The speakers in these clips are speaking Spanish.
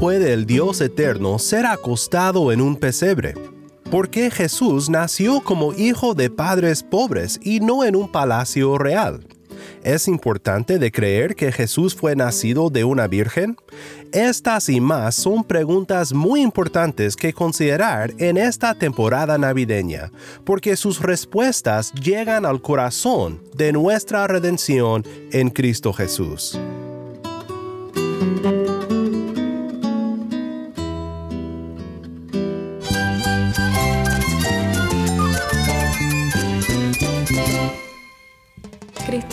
puede el Dios eterno ser acostado en un pesebre? ¿Por qué Jesús nació como hijo de padres pobres y no en un palacio real? ¿Es importante de creer que Jesús fue nacido de una virgen? Estas y más son preguntas muy importantes que considerar en esta temporada navideña, porque sus respuestas llegan al corazón de nuestra redención en Cristo Jesús.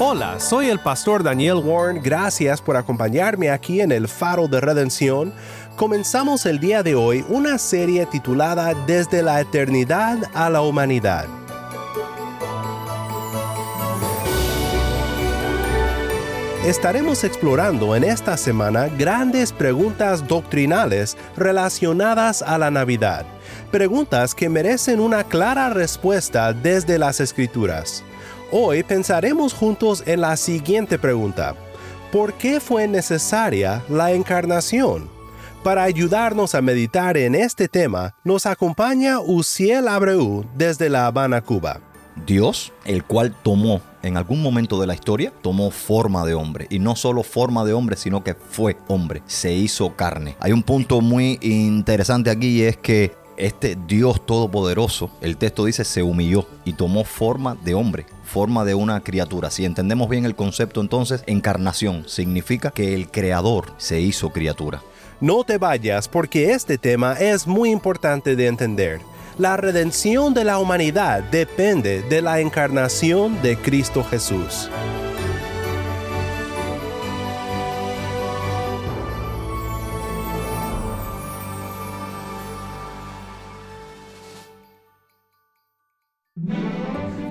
Hola, soy el pastor Daniel Warren, gracias por acompañarme aquí en el Faro de Redención. Comenzamos el día de hoy una serie titulada Desde la Eternidad a la Humanidad. Estaremos explorando en esta semana grandes preguntas doctrinales relacionadas a la Navidad, preguntas que merecen una clara respuesta desde las Escrituras. Hoy pensaremos juntos en la siguiente pregunta. ¿Por qué fue necesaria la encarnación? Para ayudarnos a meditar en este tema, nos acompaña Uciel Abreu desde La Habana, Cuba. Dios, el cual tomó en algún momento de la historia, tomó forma de hombre. Y no solo forma de hombre, sino que fue hombre. Se hizo carne. Hay un punto muy interesante aquí y es que este Dios todopoderoso, el texto dice, se humilló y tomó forma de hombre, forma de una criatura. Si entendemos bien el concepto entonces, encarnación significa que el creador se hizo criatura. No te vayas porque este tema es muy importante de entender. La redención de la humanidad depende de la encarnación de Cristo Jesús.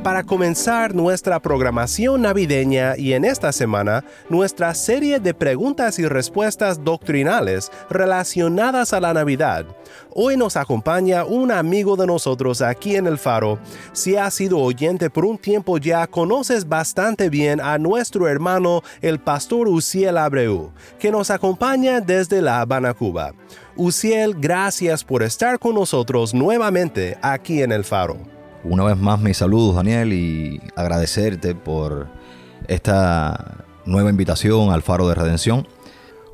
Para comenzar nuestra programación navideña y en esta semana nuestra serie de preguntas y respuestas doctrinales relacionadas a la Navidad. Hoy nos acompaña un amigo de nosotros aquí en el Faro. Si has sido oyente por un tiempo ya, conoces bastante bien a nuestro hermano el pastor Uciel Abreu, que nos acompaña desde La Habana, Cuba. Uciel, gracias por estar con nosotros nuevamente aquí en el Faro. Una vez más mis saludos Daniel y agradecerte por esta nueva invitación al Faro de Redención.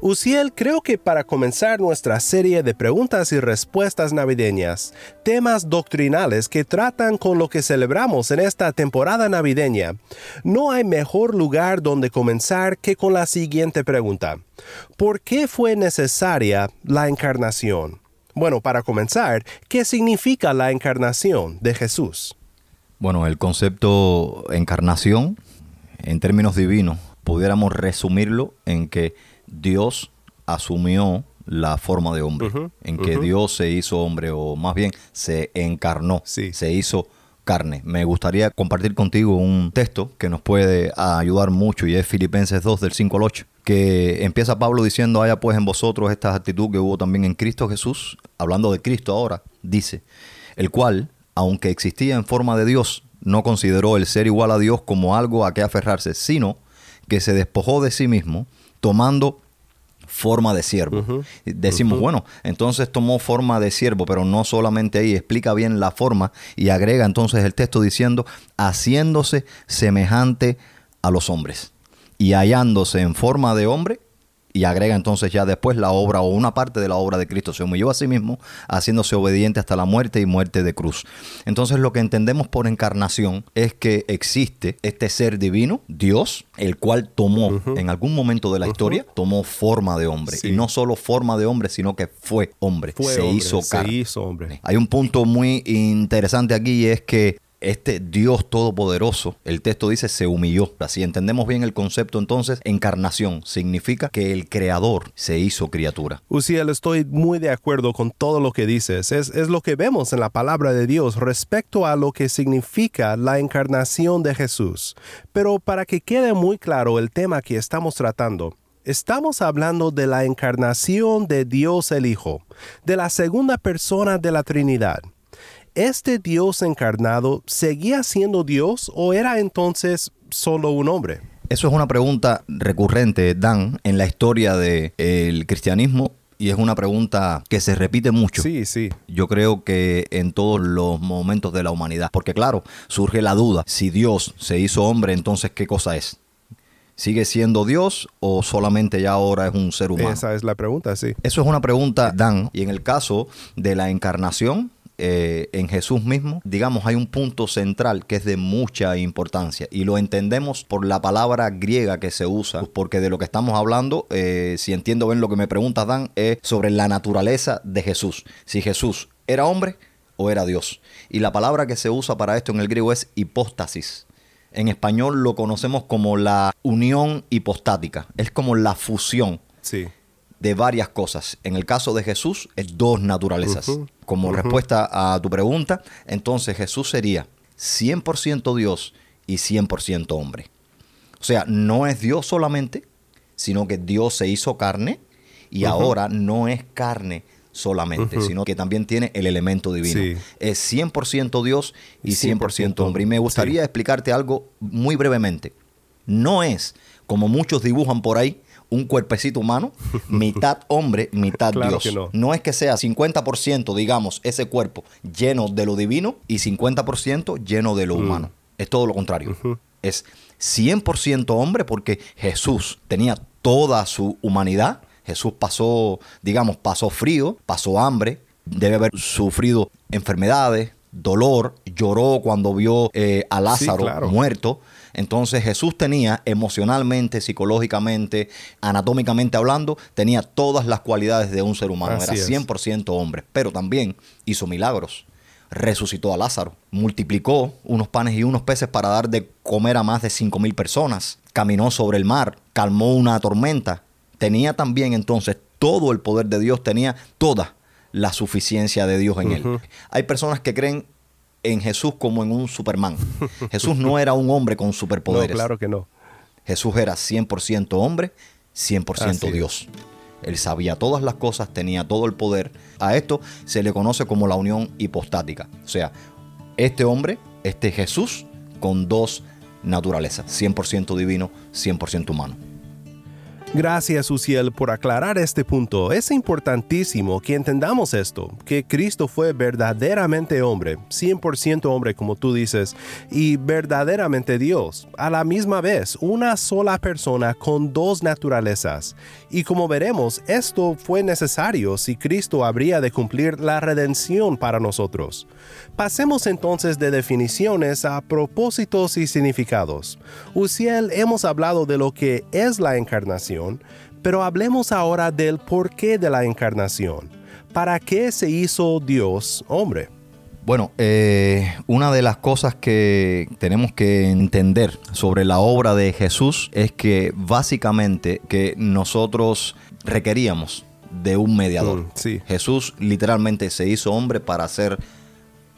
Uciel, creo que para comenzar nuestra serie de preguntas y respuestas navideñas, temas doctrinales que tratan con lo que celebramos en esta temporada navideña, no hay mejor lugar donde comenzar que con la siguiente pregunta. ¿Por qué fue necesaria la encarnación? Bueno, para comenzar, ¿qué significa la encarnación de Jesús? Bueno, el concepto encarnación, en términos divinos, pudiéramos resumirlo en que Dios asumió la forma de hombre, en que Dios se hizo hombre, o más bien se encarnó, se hizo carne. Me gustaría compartir contigo un texto que nos puede ayudar mucho y es Filipenses 2 del 5 al 8 que empieza Pablo diciendo, haya pues en vosotros esta actitud que hubo también en Cristo Jesús, hablando de Cristo ahora, dice, el cual, aunque existía en forma de Dios, no consideró el ser igual a Dios como algo a que aferrarse, sino que se despojó de sí mismo, tomando forma de siervo. Decimos, bueno, entonces tomó forma de siervo, pero no solamente ahí, explica bien la forma y agrega entonces el texto diciendo, haciéndose semejante a los hombres y hallándose en forma de hombre, y agrega entonces ya después la obra o una parte de la obra de Cristo. Se humilló a sí mismo, haciéndose obediente hasta la muerte y muerte de cruz. Entonces lo que entendemos por encarnación es que existe este ser divino, Dios, el cual tomó en algún momento de la historia, tomó forma de hombre. Y no solo forma de hombre, sino que fue hombre. se hizo carne. Se hizo hombre. Hay un punto muy interesante aquí y es que este Dios todopoderoso, el texto dice, se humilló. Si entendemos bien el concepto, entonces, encarnación significa que el creador se hizo criatura. Uciel, estoy muy de acuerdo con todo lo que dices. Es, es lo que vemos en la palabra de Dios respecto a lo que significa la encarnación de Jesús. Pero para que quede muy claro el tema que estamos tratando, Estamos hablando de la encarnación de Dios el Hijo, de la segunda persona de la Trinidad. ¿Este Dios encarnado seguía siendo Dios o era entonces solo un hombre? Eso es una pregunta recurrente, Dan, en la historia del cristianismo y es una pregunta que se repite mucho. Sí, sí. Yo creo que en todos los momentos de la humanidad. Porque claro, surge la duda, si Dios se hizo hombre, entonces ¿qué cosa es? ¿Sigue siendo Dios o solamente ya ahora es un ser humano? Esa es la pregunta, sí. Eso es una pregunta, Dan. Y en el caso de la encarnación, eh, en Jesús mismo, digamos, hay un punto central que es de mucha importancia y lo entendemos por la palabra griega que se usa, porque de lo que estamos hablando, eh, si entiendo bien lo que me preguntas, Dan, es sobre la naturaleza de Jesús. Si Jesús era hombre o era Dios. Y la palabra que se usa para esto en el griego es hipóstasis. En español lo conocemos como la unión hipostática. Es como la fusión de varias cosas. En el caso de Jesús es dos naturalezas. Como respuesta a tu pregunta, entonces Jesús sería 100% Dios y 100% hombre. O sea, no es Dios solamente, sino que Dios se hizo carne y ahora no es carne, solamente, sino que también tiene el elemento divino. Es 100% Dios y 100%, hombre. Y me gustaría explicarte algo muy brevemente. No es, como muchos dibujan por ahí, un cuerpecito humano, mitad hombre, mitad Dios. No. es que sea 50%, digamos, ese cuerpo lleno de lo divino y 50% lleno de lo mm. humano. Es todo lo contrario. Es 100% hombre porque Jesús tenía toda su humanidad Jesús pasó, digamos, pasó frío, pasó hambre, debe haber sufrido enfermedades, dolor, lloró cuando vio eh, a Lázaro muerto. Entonces Jesús tenía emocionalmente, psicológicamente, anatómicamente hablando, tenía todas las cualidades de un ser humano. Era 100% hombre, pero también hizo milagros. Resucitó a Lázaro, multiplicó unos panes y unos peces para dar de comer a más de 5 mil personas, caminó sobre el mar, calmó una tormenta, tenía también entonces todo el poder de Dios, tenía toda la suficiencia de Dios en él. Hay personas que creen en Jesús como en un Superman. Jesús no era un hombre con superpoderes. No, claro que no. Jesús era 100% hombre, 100% Dios. Él sabía todas las cosas, tenía todo el poder. A esto se le conoce como la unión hipostática. O sea, este hombre, este Jesús, con dos naturalezas, 100% divino, 100% humano. Gracias, Uciel, por aclarar este punto. Es importantísimo que entendamos esto, que Cristo fue verdaderamente hombre, 100% hombre como tú dices, y verdaderamente Dios, a la misma vez, una sola persona con dos naturalezas. Y como veremos, esto fue necesario si Cristo habría de cumplir la redención para nosotros. Pasemos entonces de definiciones a propósitos y significados. Uciel, hemos hablado de lo que es la encarnación, pero hablemos ahora del porqué de la encarnación. ¿Para qué se hizo Dios hombre? Bueno, eh, una de las cosas que tenemos que entender sobre la obra de Jesús es que básicamente que nosotros requeríamos de un mediador. Mm, Jesús literalmente se hizo hombre para ser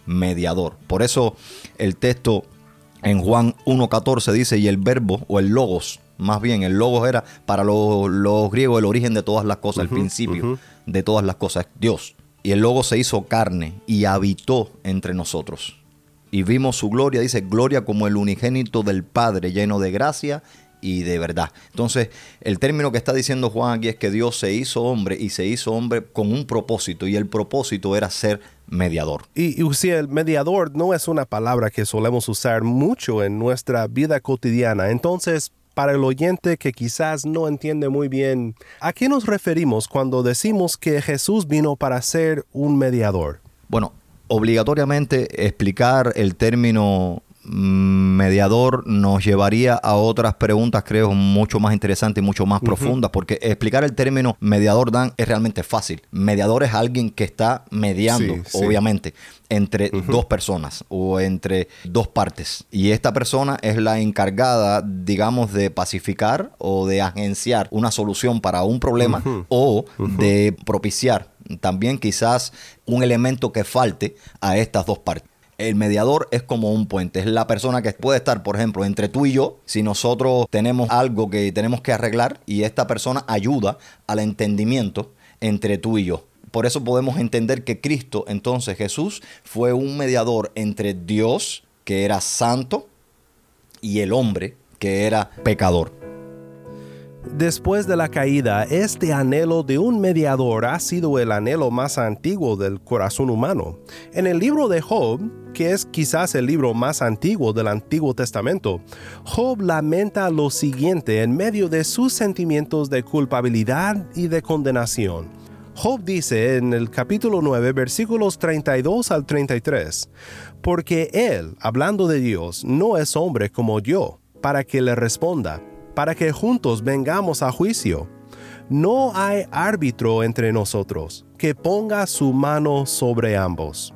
mediador. Por eso el texto en Juan 1.14 dice, y el verbo o el logos, más bien el logos era para los, griegos el origen de todas las cosas, el principio de todas las cosas, Dios. Y el logos se hizo carne y habitó entre nosotros. Y vimos su gloria, dice, gloria como el unigénito del Padre, lleno de gracia y de verdad. Entonces, el término que está diciendo Juan aquí es que Dios se hizo hombre y se hizo hombre con un propósito y el propósito era ser mediador. Y, si el mediador no es una palabra que solemos usar mucho en nuestra vida cotidiana. Entonces, para el oyente que quizás no entiende muy bien, ¿a qué nos referimos cuando decimos que Jesús vino para ser un mediador? Bueno, obligatoriamente explicar el término mediador nos llevaría a otras preguntas, creo, mucho más interesantes y mucho más profundas, porque explicar el término mediador, Dan, es realmente fácil. Mediador es alguien que está mediando, Sí, sí. obviamente, entre dos personas o entre dos partes. Y esta persona es la encargada, digamos, de pacificar o de agenciar una solución para un problema o de propiciar también quizás un elemento que falte a estas dos partes. El mediador es como un puente, es la persona que puede estar, por ejemplo, entre tú y yo, si nosotros tenemos algo que tenemos que arreglar y esta persona ayuda al entendimiento entre tú y yo. Por eso podemos entender que Cristo, entonces Jesús, fue un mediador entre Dios, que era santo, y el hombre, que era pecador. Después de la caída, este anhelo de un mediador ha sido el anhelo más antiguo del corazón humano. En el libro de Job, que es quizás el libro más antiguo del Antiguo Testamento, Job lamenta lo siguiente en medio de sus sentimientos de culpabilidad y de condenación. Job dice en el capítulo 9, versículos 32 al 33, Porque él, hablando de Dios, no es hombre como yo, para que le responda, para que juntos vengamos a juicio. No hay árbitro entre nosotros que ponga su mano sobre ambos.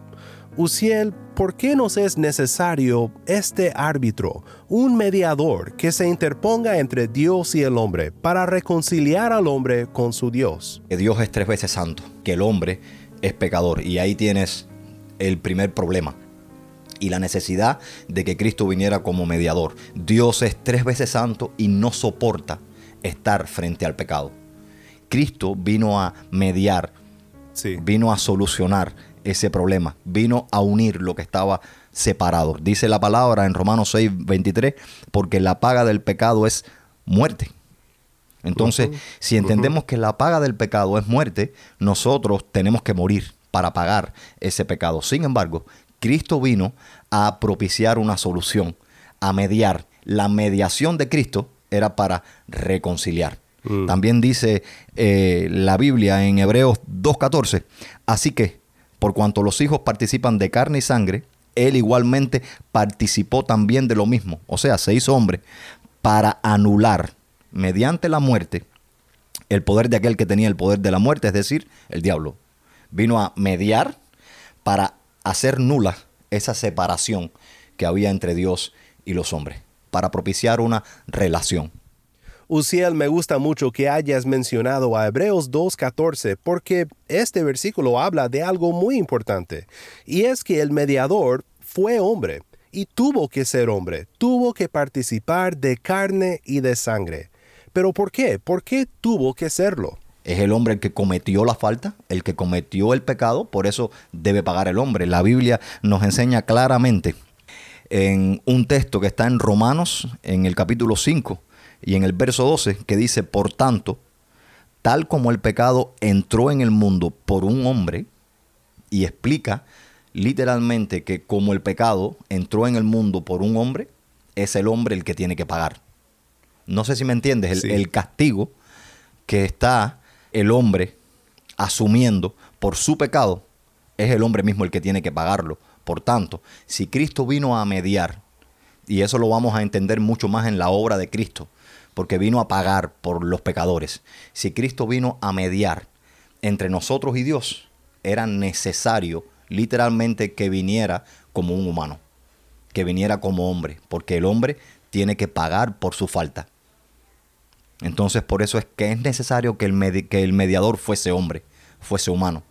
Uziel, ¿por qué nos es necesario este árbitro, un mediador que se interponga entre Dios y el hombre para reconciliar al hombre con su Dios? que Dios es tres veces santo, que el hombre es pecador. Y ahí tienes el primer problema. Y la necesidad de que Cristo viniera como mediador. Dios es tres veces santo y no soporta estar frente al pecado. Cristo vino a mediar, Sí. vino a solucionar ese problema, vino a unir lo que estaba separado. Dice la palabra en Romanos 6, 23, porque la paga del pecado es muerte. Entonces, si entendemos que la paga del pecado es muerte, nosotros tenemos que morir para pagar ese pecado. Sin embargo, Cristo vino a propiciar una solución, a mediar. La mediación de Cristo era para reconciliar. También dice eh, la Biblia en Hebreos 2.14, así que, por cuanto los hijos participan de carne y sangre, él igualmente participó también de lo mismo, o sea, se hizo hombre, para anular mediante la muerte el poder de aquel que tenía el poder de la muerte, es decir, el diablo. Vino a mediar para hacer nula esa separación que había entre Dios y los hombres, para propiciar una relación. Uziel, me gusta mucho que hayas mencionado a Hebreos 2.14 porque este versículo habla de algo muy importante, y es que el mediador fue hombre y tuvo que ser hombre, tuvo que participar de carne y de sangre. ¿Pero por qué? ¿Por qué tuvo que serlo? Es el hombre el que cometió la falta, el que cometió el pecado, por eso debe pagar el hombre. La Biblia nos enseña claramente en un texto que está en Romanos, en el capítulo 5 y en el verso 12, que dice, por tanto, tal como el pecado entró en el mundo por un hombre, y explica literalmente que como el pecado entró en el mundo por un hombre, es el hombre el que tiene que pagar. No sé si me entiendes, el, Sí. el castigo que está el hombre asumiendo por su pecado, es el hombre mismo el que tiene que pagarlo. Por tanto, si Cristo vino a mediar, y eso lo vamos a entender mucho más en la obra de Cristo, porque vino a pagar por los pecadores. Si Cristo vino a mediar entre nosotros y Dios, era necesario literalmente que viniera como un humano, que viniera como hombre, porque el hombre tiene que pagar por su falta. Entonces por eso es que es necesario que el, mediador fuese hombre, fuese humano.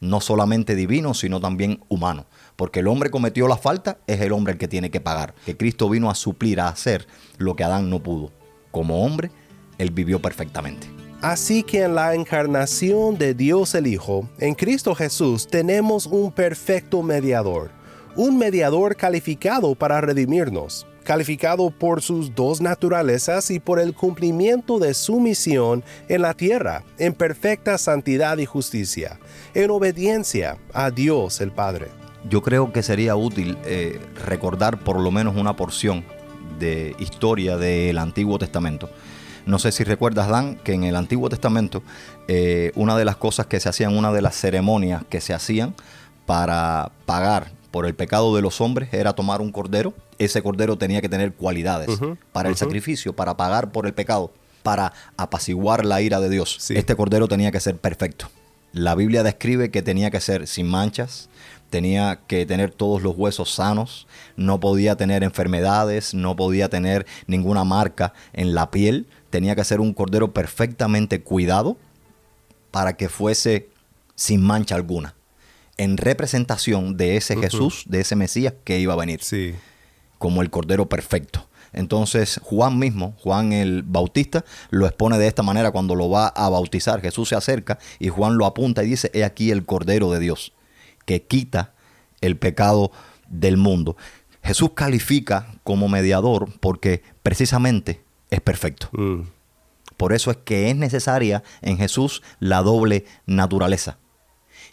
No solamente divino, sino también humano. Porque el hombre cometió la falta, es el hombre el que tiene que pagar. Que Cristo vino a suplir, a hacer lo que Adán no pudo. Como hombre, él vivió perfectamente. Así que en la encarnación de Dios el Hijo, en Cristo Jesús, tenemos un perfecto mediador, un mediador calificado para redimirnos, calificado por sus dos naturalezas y por el cumplimiento de su misión en la tierra, en perfecta santidad y justicia, en obediencia a Dios el Padre. Yo creo que sería útil eh, recordar por lo menos una porción de historia del Antiguo Testamento. No sé si recuerdas, Dan, que en el Antiguo Testamento eh, una de las cosas que se hacían, una de las ceremonias que se hacían para pagar por el pecado de los hombres era tomar un cordero. Ese cordero tenía que tener cualidades para el sacrificio, para pagar por el pecado, para apaciguar la ira de Dios. Sí. Este cordero tenía que ser perfecto. La Biblia describe que tenía que ser sin manchas, tenía que tener todos los huesos sanos, no podía tener enfermedades, no podía tener ninguna marca en la piel, tenía que ser un cordero perfectamente cuidado para que fuese sin mancha alguna, en representación de ese Jesús, de ese Mesías que iba a venir, Sí. como el cordero perfecto. Entonces Juan mismo, Juan el Bautista, lo expone de esta manera cuando lo va a bautizar. Jesús se acerca y Juan lo apunta y dice, he aquí el cordero de Dios, que quita el pecado del mundo. Jesús califica como mediador porque precisamente es perfecto. Mm. Por eso es que es necesaria en Jesús la doble naturaleza.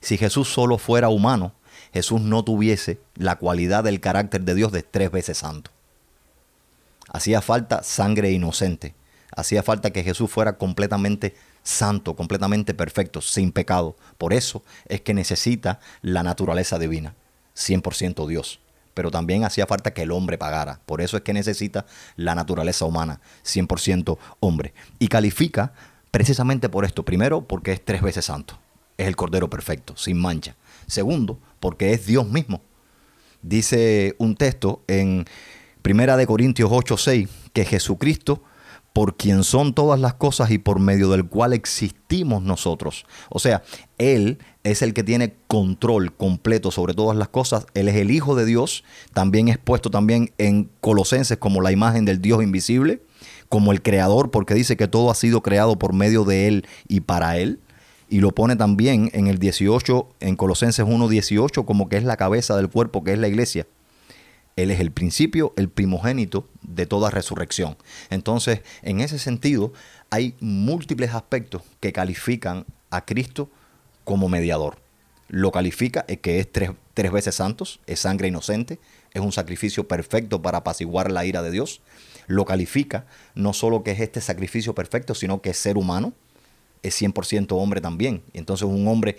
Si Jesús solo fuera humano, Jesús no tuviese la cualidad del carácter de Dios de tres veces santo. Hacía falta sangre inocente. Hacía falta que Jesús fuera completamente santo, completamente perfecto, sin pecado. Por eso es que necesita la naturaleza divina, 100% Dios. Pero también hacía falta que el hombre pagara. Por eso es que necesita la naturaleza humana, 100% hombre. Y califica precisamente por esto. Primero, porque es tres veces santo. Es el Cordero perfecto, sin mancha. Segundo, porque es Dios mismo. Dice un texto en Primera de Corintios 8:6 que Jesucristo por quien son todas las cosas y por medio del cual existimos nosotros. O sea, Él es el que tiene control completo sobre todas las cosas. Él es el Hijo de Dios. También es puesto también en Colosenses como la imagen del Dios invisible, como el Creador, porque dice que todo ha sido creado por medio de Él y para Él. Y lo pone también en el 18, en Colosenses 1.18, como que es la cabeza del cuerpo, que es la iglesia. Él es el principio, el primogénito de toda resurrección. Entonces, en ese sentido, hay múltiples aspectos que califican a Cristo como mediador. Lo califica es que es tres, tres veces santos, es sangre inocente, es un sacrificio perfecto para apaciguar la ira de Dios. Lo califica no solo que es este sacrificio perfecto, sino que es ser humano, es 100% hombre también. Entonces un hombre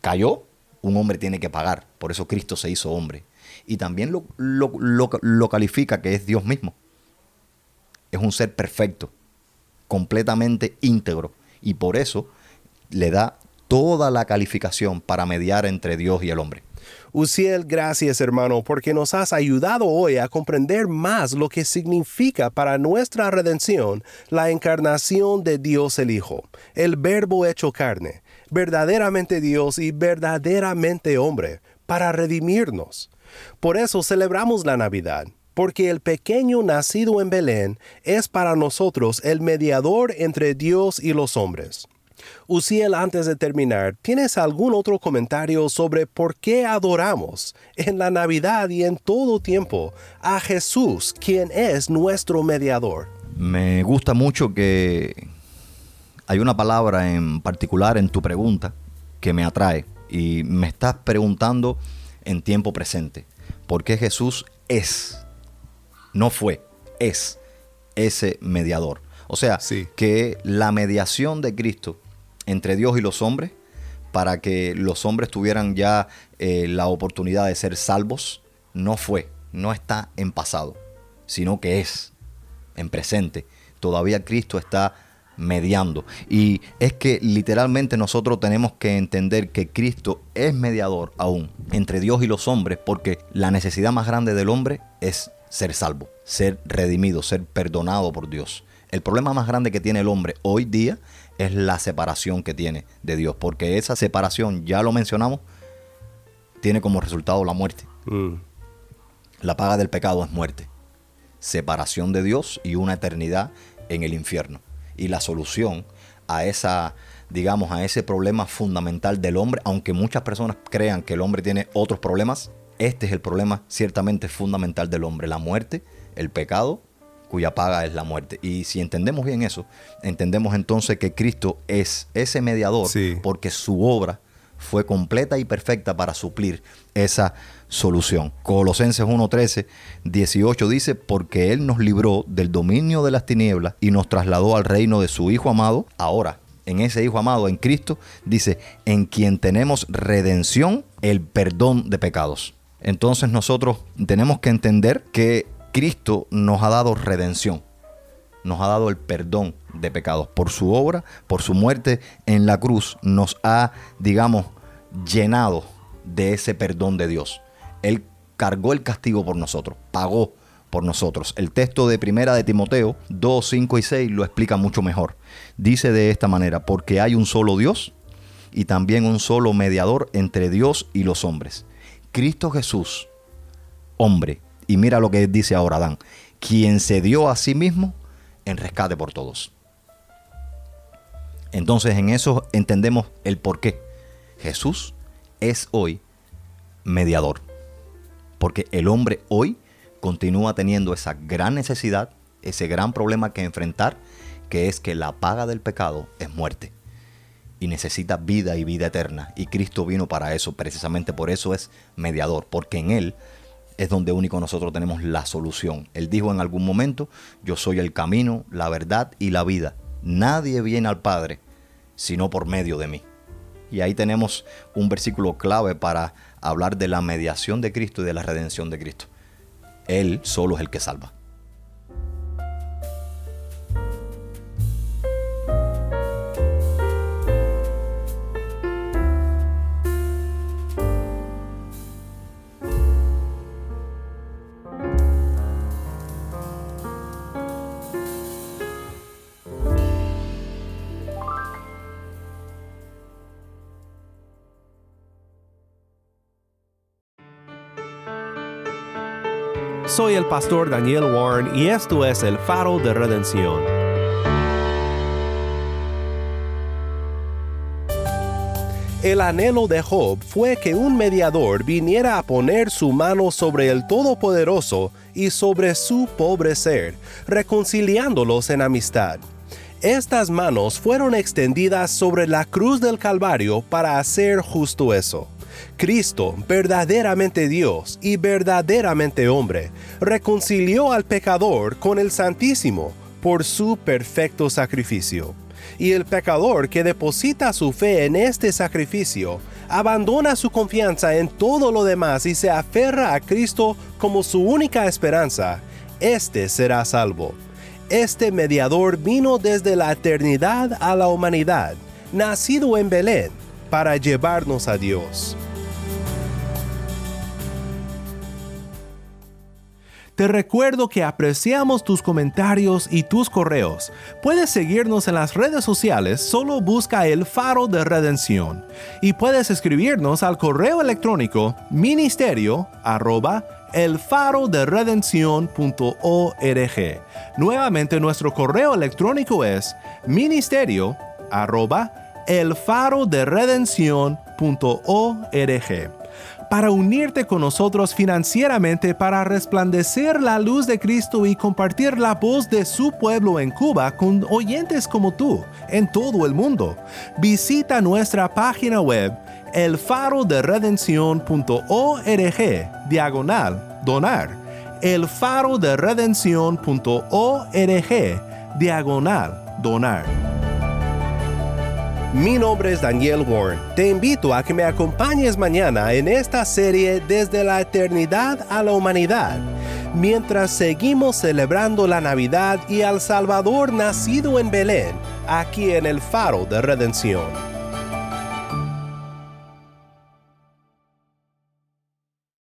cayó, un hombre tiene que pagar. Por eso Cristo se hizo hombre y también lo, lo, lo, lo, califica que es Dios mismo. Es un ser perfecto, completamente íntegro, y por eso le da toda la calificación para mediar entre Dios y el hombre. Uciel, gracias hermano, porque nos has ayudado hoy a comprender más lo que significa para nuestra redención la encarnación de Dios el Hijo, el Verbo hecho carne, verdaderamente Dios y verdaderamente hombre, para redimirnos. Por eso celebramos la Navidad, porque el pequeño nacido en Belén es para nosotros el mediador entre Dios y los hombres. Uciel, antes de terminar, ¿tienes algún otro comentario sobre por qué adoramos en la Navidad y en todo tiempo a Jesús, quien es nuestro mediador? Me gusta mucho que hay una palabra en particular en tu pregunta que me atrae y me estás preguntando en tiempo presente. Porque Jesús es, no fue, es ese mediador. O sea, sí. que la mediación de Cristo entre Dios y los hombres, para que los hombres tuvieran ya eh, la oportunidad de ser salvos, no fue, no está en pasado, sino que es en presente. Todavía Cristo está mediando. Y es que literalmente nosotros tenemos que entender que Cristo es mediador aún entre Dios y los hombres, porque la necesidad más grande del hombre es ser salvo, ser redimido, ser perdonado por Dios. El problema más grande que tiene el hombre hoy día es la separación que tiene de Dios, porque esa separación, ya lo mencionamos, tiene como resultado la muerte. Mm. La paga del pecado es muerte, separación de Dios y una eternidad en el infierno y la solución a esa, digamos, a ese problema fundamental del hombre, aunque muchas personas crean que el hombre tiene otros problemas, este es el problema ciertamente fundamental del hombre, la muerte, el pecado, cuya paga es la muerte. Y si entendemos bien eso, entendemos entonces que Cristo es ese mediador sí. porque su obra fue completa y perfecta para suplir esa solución. Colosenses 1.13, 18 dice, porque Él nos libró del dominio de las tinieblas y nos trasladó al reino de su Hijo amado. Ahora, en ese Hijo amado, en Cristo, dice, en quien tenemos redención, el perdón de pecados. Entonces nosotros tenemos que entender que Cristo nos ha dado redención, nos ha dado el perdón de pecados. Por su obra, por su muerte en la cruz, nos ha, digamos, llenado de ese perdón de Dios. Él cargó el castigo por nosotros, pagó por nosotros. El texto de primera de Timoteo 2, 5 y 6 lo explica mucho mejor. Dice de esta manera, porque hay un solo Dios y también un solo mediador entre Dios y los hombres. Cristo Jesús, hombre. Y mira lo que dice ahora Adán, quien se dio a sí mismo en rescate por todos. Entonces en eso entendemos el por qué. Jesús es hoy mediador. Porque el hombre hoy continúa teniendo esa gran necesidad, ese gran problema que enfrentar, que es que la paga del pecado es muerte. Y necesita vida y vida eterna. Y Cristo vino para eso, precisamente por eso es mediador, porque en Él es donde único nosotros tenemos la solución. Él dijo en algún momento, yo soy el camino, la verdad y la vida. Nadie viene al Padre sino por medio de mí. Y ahí tenemos un versículo clave para hablar de la mediación de Cristo y de la redención de Cristo. Él solo es el que salva. Soy el pastor Daniel Warren y esto es el faro de redención. El anhelo de Job fue que un mediador viniera a poner su mano sobre el Todopoderoso y sobre su pobre ser, reconciliándolos en amistad. Estas manos fueron extendidas sobre la cruz del Calvario para hacer justo eso. Cristo, verdaderamente Dios y verdaderamente hombre, reconcilió al pecador con el Santísimo por su perfecto sacrificio. Y el pecador que deposita su fe en este sacrificio, abandona su confianza en todo lo demás y se aferra a Cristo como su única esperanza, éste será salvo. Este mediador vino desde la eternidad a la humanidad, nacido en Belén, para llevarnos a Dios. Te recuerdo que apreciamos tus comentarios y tus correos. Puedes seguirnos en las redes sociales, solo busca el faro de redención. Y puedes escribirnos al correo electrónico ministerio arroba el faro de redención.org. Nuevamente nuestro correo electrónico es ministerio arroba el faro de redención.org para unirte con nosotros financieramente para resplandecer la luz de Cristo y compartir la voz de su pueblo en Cuba con oyentes como tú en todo el mundo. Visita nuestra página web elfaroderedención.org diagonal donar elfaroderedención.org diagonal donar mi nombre es Daniel Warren. Te invito a que me acompañes mañana en esta serie Desde la Eternidad a la Humanidad, mientras seguimos celebrando la Navidad y al Salvador nacido en Belén, aquí en el Faro de Redención.